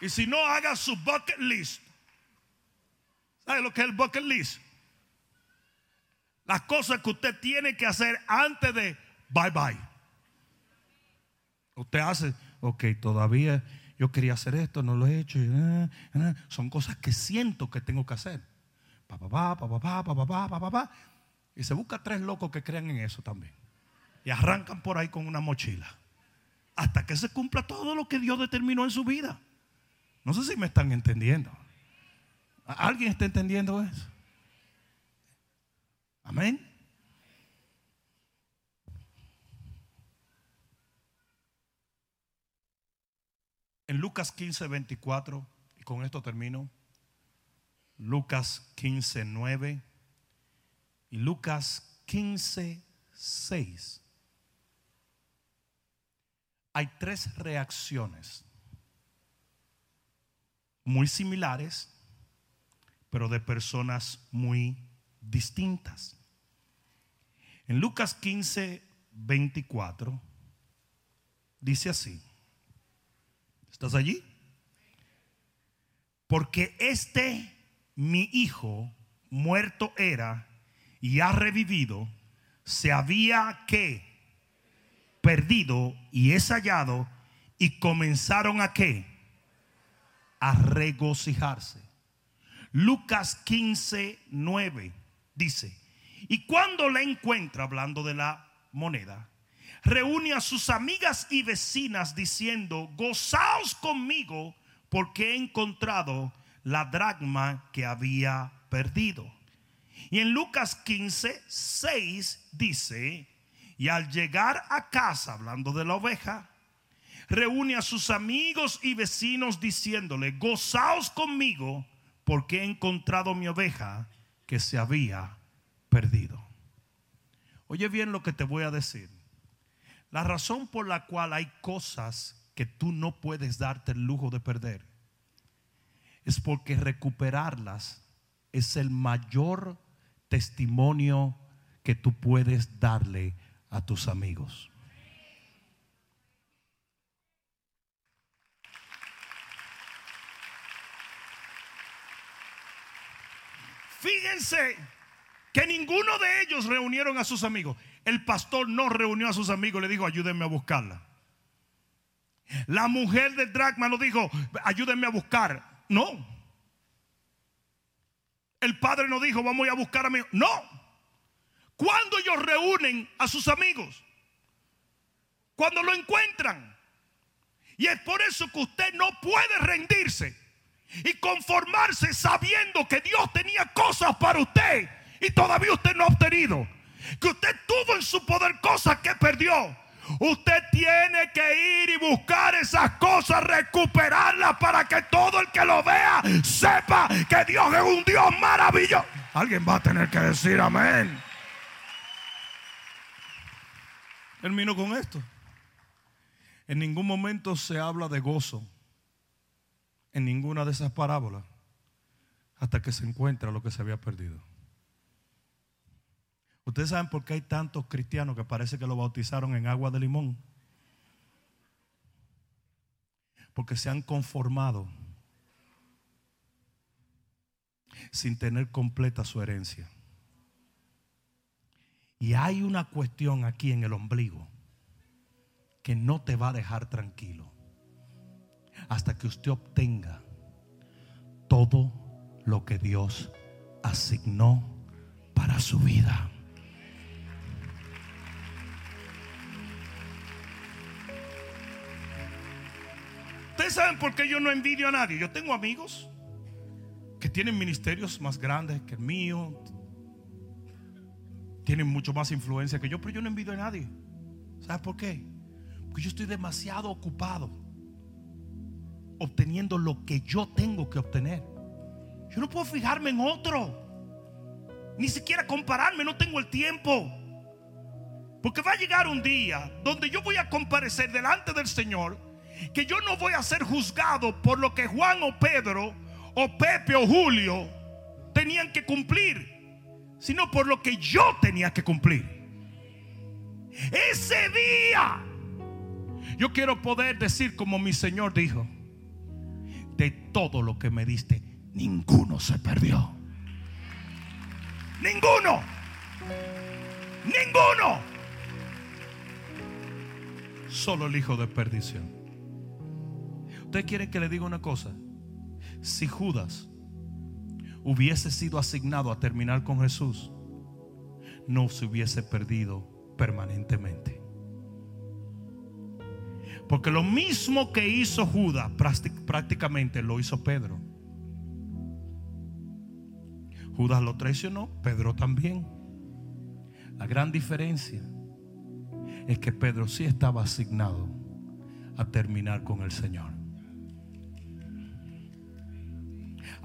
Y si no haga su bucket list. ¿Sabe lo que es el bucket list? Las cosas que usted tiene que hacer antes de bye bye. Usted hace, ok, todavía yo quería hacer esto, no lo he hecho. Eh, eh, son cosas que siento que tengo que hacer. Pa, pa, pa, pa, pa, pa, pa, pa, pa, Y se busca tres locos que crean en eso también. Y arrancan por ahí con una mochila. Hasta que se cumpla todo lo que Dios determinó en su vida. No sé si me están entendiendo. ¿Alguien está entendiendo eso? Amén. En Lucas 15, 24, y con esto termino. Lucas 15, 9 y Lucas 15, 6. Hay tres reacciones muy similares, pero de personas muy distintas. En Lucas 15, 24, dice así. ¿Estás allí? Porque este, mi hijo, muerto era y ha revivido, se había que perdido y es hallado y comenzaron a qué? A regocijarse. Lucas 15, 9 dice, y cuando la encuentra, hablando de la moneda, reúne a sus amigas y vecinas diciendo, gozaos conmigo porque he encontrado la dragma que había perdido. Y en Lucas 15, 6 dice, y al llegar a casa, hablando de la oveja, reúne a sus amigos y vecinos diciéndole, gozaos conmigo porque he encontrado mi oveja que se había perdido. Oye bien lo que te voy a decir. La razón por la cual hay cosas que tú no puedes darte el lujo de perder es porque recuperarlas es el mayor testimonio que tú puedes darle a tus amigos. Fíjense que ninguno de ellos reunieron a sus amigos. El pastor no reunió a sus amigos, le dijo, ayúdenme a buscarla. La mujer de Dragma no dijo, ayúdenme a buscar. No. El padre no dijo, vamos a buscar a mi. No. Cuando ellos reúnen a sus amigos, cuando lo encuentran. Y es por eso que usted no puede rendirse y conformarse sabiendo que Dios tenía cosas para usted y todavía usted no ha obtenido. Que usted tuvo en su poder cosas que perdió. Usted tiene que ir y buscar esas cosas, recuperarlas para que todo el que lo vea sepa que Dios es un Dios maravilloso. Alguien va a tener que decir amén. Termino con esto. En ningún momento se habla de gozo en ninguna de esas parábolas hasta que se encuentra lo que se había perdido. Ustedes saben por qué hay tantos cristianos que parece que lo bautizaron en agua de limón. Porque se han conformado sin tener completa su herencia. Y hay una cuestión aquí en el ombligo que no te va a dejar tranquilo hasta que usted obtenga todo lo que Dios asignó para su vida. Saben por qué yo no envidio a nadie. Yo tengo amigos que tienen ministerios más grandes que el mío, tienen mucho más influencia que yo, pero yo no envidio a nadie. ¿Sabes por qué? Porque yo estoy demasiado ocupado obteniendo lo que yo tengo que obtener. Yo no puedo fijarme en otro. Ni siquiera compararme, no tengo el tiempo. Porque va a llegar un día donde yo voy a comparecer delante del Señor, que yo no voy a ser juzgado por lo que Juan o Pedro o Pepe o Julio tenían que cumplir, sino por lo que yo tenía que cumplir. Ese día yo quiero poder decir como mi Señor dijo, de todo lo que me diste, ninguno se perdió. Ninguno. Ninguno. Solo el hijo de perdición. ¿Usted quiere que le diga una cosa? Si Judas hubiese sido asignado a terminar con Jesús, no se hubiese perdido permanentemente. Porque lo mismo que hizo Judas prácticamente lo hizo Pedro. Judas lo traicionó, Pedro también. La gran diferencia es que Pedro sí estaba asignado a terminar con el Señor.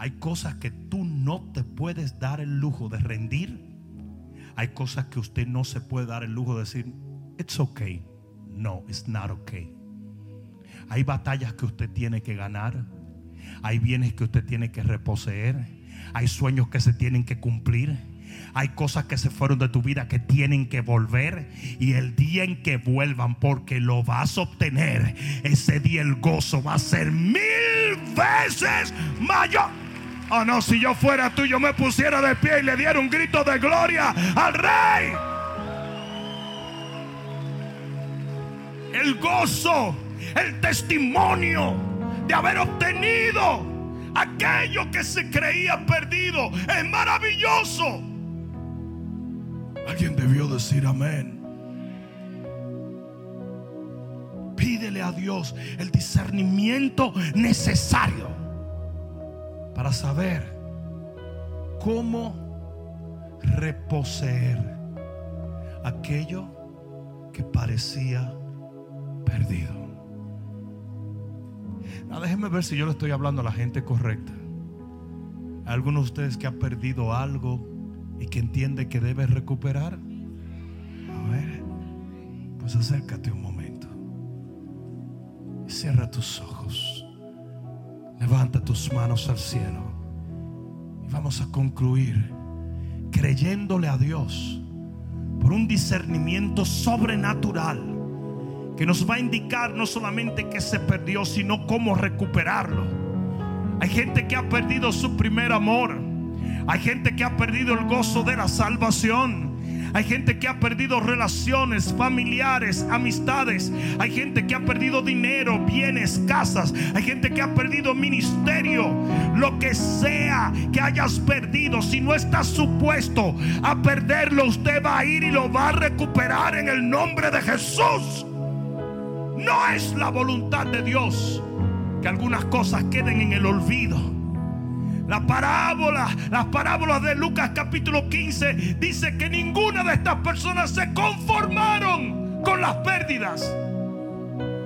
Hay cosas que tú no te puedes dar el lujo de rendir. Hay cosas que usted no se puede dar el lujo de decir, it's okay. No, it's not okay. Hay batallas que usted tiene que ganar. Hay bienes que usted tiene que reposeer. Hay sueños que se tienen que cumplir. Hay cosas que se fueron de tu vida que tienen que volver. Y el día en que vuelvan, porque lo vas a obtener, ese día el gozo va a ser mil veces mayor. Oh no, si yo fuera tú, yo me pusiera de pie y le diera un grito de gloria al rey. El gozo, el testimonio de haber obtenido aquello que se creía perdido. Es maravilloso. Alguien debió decir amén. Pídele a Dios el discernimiento necesario para saber cómo reposeer aquello que parecía perdido. Ah, déjenme ver si yo le estoy hablando a la gente correcta. algunos de ustedes que ha perdido algo y que entiende que debe recuperar? A ver, pues acércate un momento. Cierra tus ojos. Levanta tus manos al cielo. Y vamos a concluir creyéndole a Dios por un discernimiento sobrenatural que nos va a indicar no solamente que se perdió, sino cómo recuperarlo. Hay gente que ha perdido su primer amor. Hay gente que ha perdido el gozo de la salvación. Hay gente que ha perdido relaciones familiares, amistades. Hay gente que ha perdido dinero, bienes, casas. Hay gente que ha perdido ministerio. Lo que sea que hayas perdido, si no estás supuesto a perderlo, usted va a ir y lo va a recuperar en el nombre de Jesús. No es la voluntad de Dios que algunas cosas queden en el olvido. La parábola, las parábolas de Lucas capítulo 15 dice que ninguna de estas personas se conformaron con las pérdidas.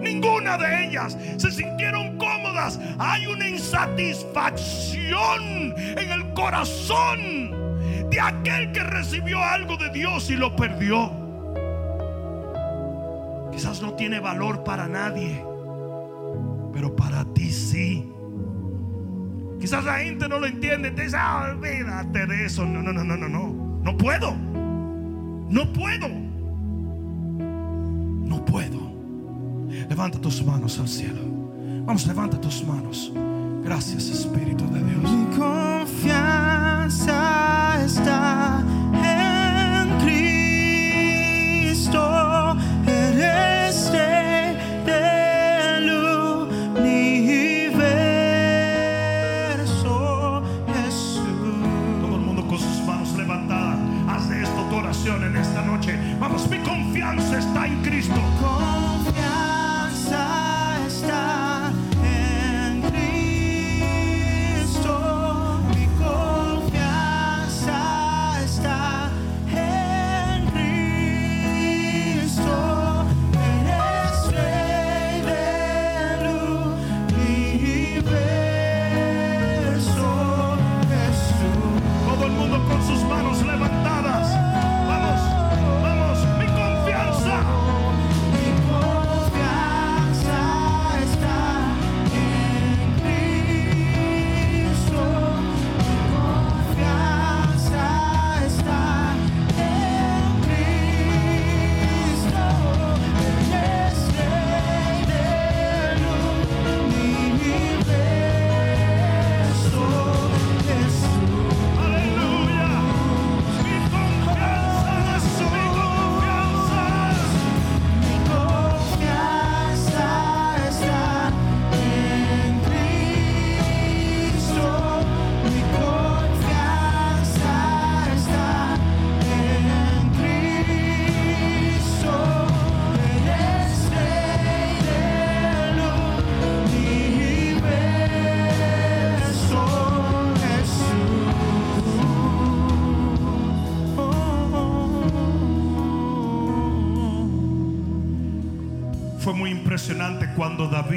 Ninguna de ellas se sintieron cómodas. Hay una insatisfacción en el corazón de aquel que recibió algo de Dios y lo perdió. Quizás no tiene valor para nadie, pero para ti sí. Quizás la gente no lo entiende. Te dice, ah, olvídate de eso. No, no, no, no, no, no. No puedo. No puedo. No puedo. Levanta tus manos al cielo. Vamos, levanta tus manos. Gracias, Espíritu de Dios. Mi confianza está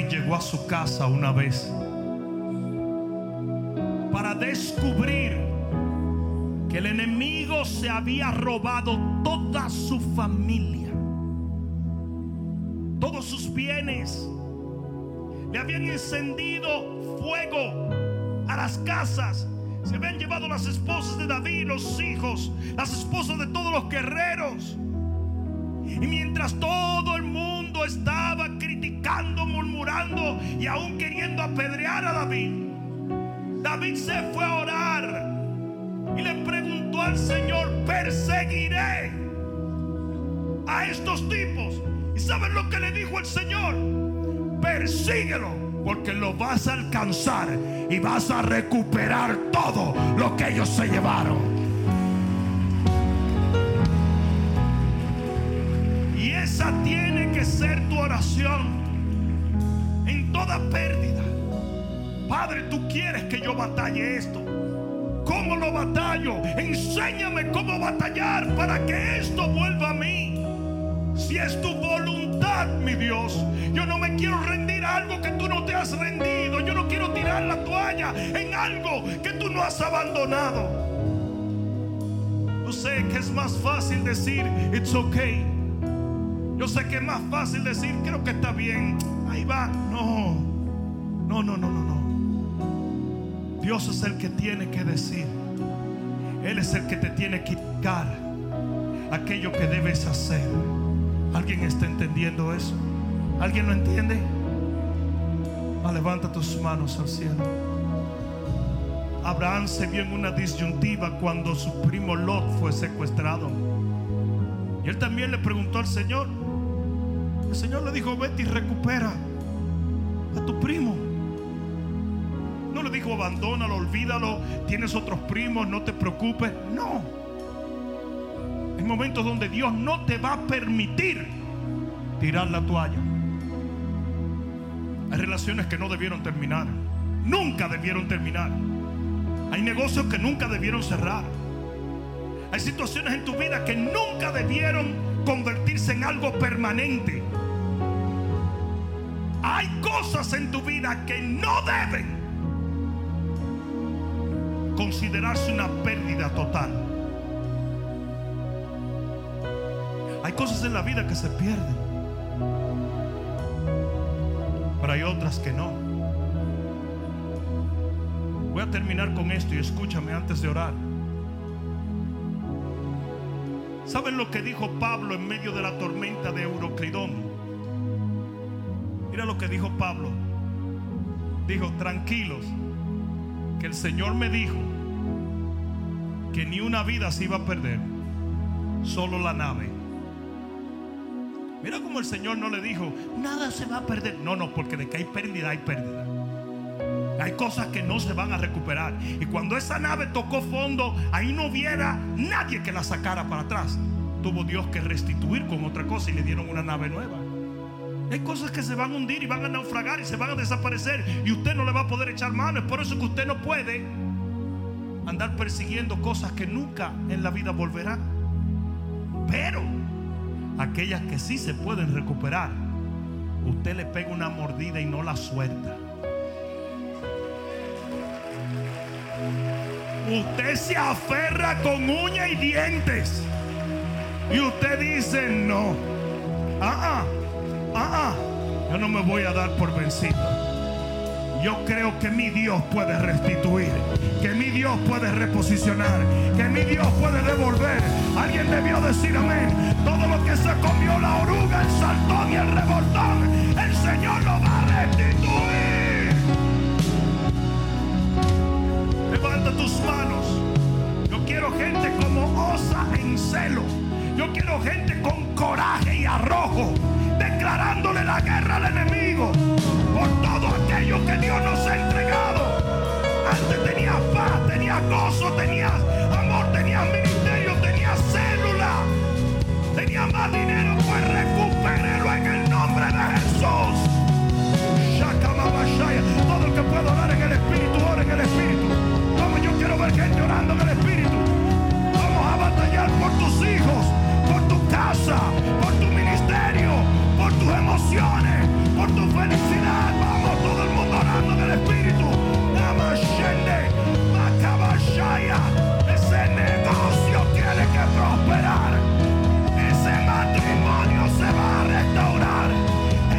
llegó a su casa una vez para descubrir que el enemigo se había robado toda su familia, todos sus bienes. Le habían encendido fuego a las casas. Se habían llevado las esposas de David, los hijos, las esposas de todos los guerreros. Y mientras todo el mundo estaba criticando, murmurando y aún queriendo apedrear a David, David se fue a orar y le preguntó al Señor, perseguiré a estos tipos. ¿Y saben lo que le dijo el Señor? Persíguelo, porque lo vas a alcanzar y vas a recuperar todo lo que ellos se llevaron. Y esa tiene que ser tu oración toda pérdida. Padre, tú quieres que yo batalle esto. ¿Cómo lo batallo? Enséñame cómo batallar para que esto vuelva a mí. Si es tu voluntad, mi Dios, yo no me quiero rendir a algo que tú no te has rendido. Yo no quiero tirar la toalla en algo que tú no has abandonado. Yo sé que es más fácil decir, it's okay. Yo sé que es más fácil decir, creo que está bien. Ahí va. No, no, no, no, no, no. Dios es el que tiene que decir. Él es el que te tiene que indicar aquello que debes hacer. ¿Alguien está entendiendo eso? ¿Alguien lo entiende? Ah, levanta tus manos al cielo. Abraham se vio en una disyuntiva cuando su primo Lot fue secuestrado. Y él también le preguntó al Señor. El Señor le dijo, vete y recupera a tu primo. No le dijo, abandónalo, olvídalo, tienes otros primos, no te preocupes. No. Hay momentos donde Dios no te va a permitir tirar la toalla. Hay relaciones que no debieron terminar. Nunca debieron terminar. Hay negocios que nunca debieron cerrar. Hay situaciones en tu vida que nunca debieron convertirse en algo permanente. Hay cosas en tu vida que no deben considerarse una pérdida total. Hay cosas en la vida que se pierden, pero hay otras que no. Voy a terminar con esto y escúchame antes de orar. ¿Saben lo que dijo Pablo en medio de la tormenta de Euroclidón? Mira lo que dijo Pablo. Dijo, tranquilos, que el Señor me dijo que ni una vida se iba a perder, solo la nave. Mira como el Señor no le dijo, nada se va a perder. No, no, porque de que hay pérdida, hay pérdida. Hay cosas que no se van a recuperar. Y cuando esa nave tocó fondo, ahí no hubiera nadie que la sacara para atrás. Tuvo Dios que restituir con otra cosa y le dieron una nave nueva. Hay cosas que se van a hundir y van a naufragar y se van a desaparecer y usted no le va a poder echar mano. Es por eso que usted no puede andar persiguiendo cosas que nunca en la vida volverán. Pero aquellas que sí se pueden recuperar, usted le pega una mordida y no la suelta. Usted se aferra con uña y dientes. Y usted dice no. Ah, ah. Yo no me voy a dar por vencido. Yo creo que mi Dios puede restituir, que mi Dios puede reposicionar, que mi Dios puede devolver. Alguien debió decir amén. Todo lo que se comió la oruga, el saltón y el revoltón, el Señor lo va a restituir. Levanta tus manos. Yo quiero gente como osa en celo. Yo quiero gente con coraje y arrojo, declarándole la guerra al enemigo por todo aquello que Dios nos ha entregado. Antes tenía paz, tenía gozo, tenía amor, tenía ministerio, tenía célula, tenía más dinero, pues recupérelo en el nombre de Jesús. Todo el que pueda orar en el Espíritu, ora en el Espíritu. Como yo quiero ver gente orando en el Espíritu. Vamos a batallar por tus hijos, por tu casa, matrimonio se va a restaurar,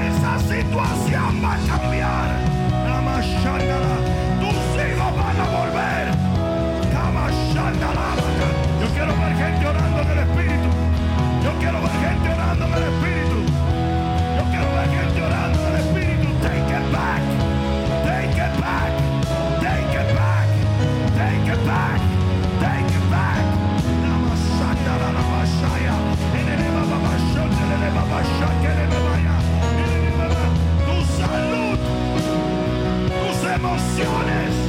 esa situación va a cambiar. Namashandala, tus hijos van a volver. Namashandala, yo quiero ver gente orando en el Espíritu. Yo quiero ver gente orando en el Espíritu. Pasiones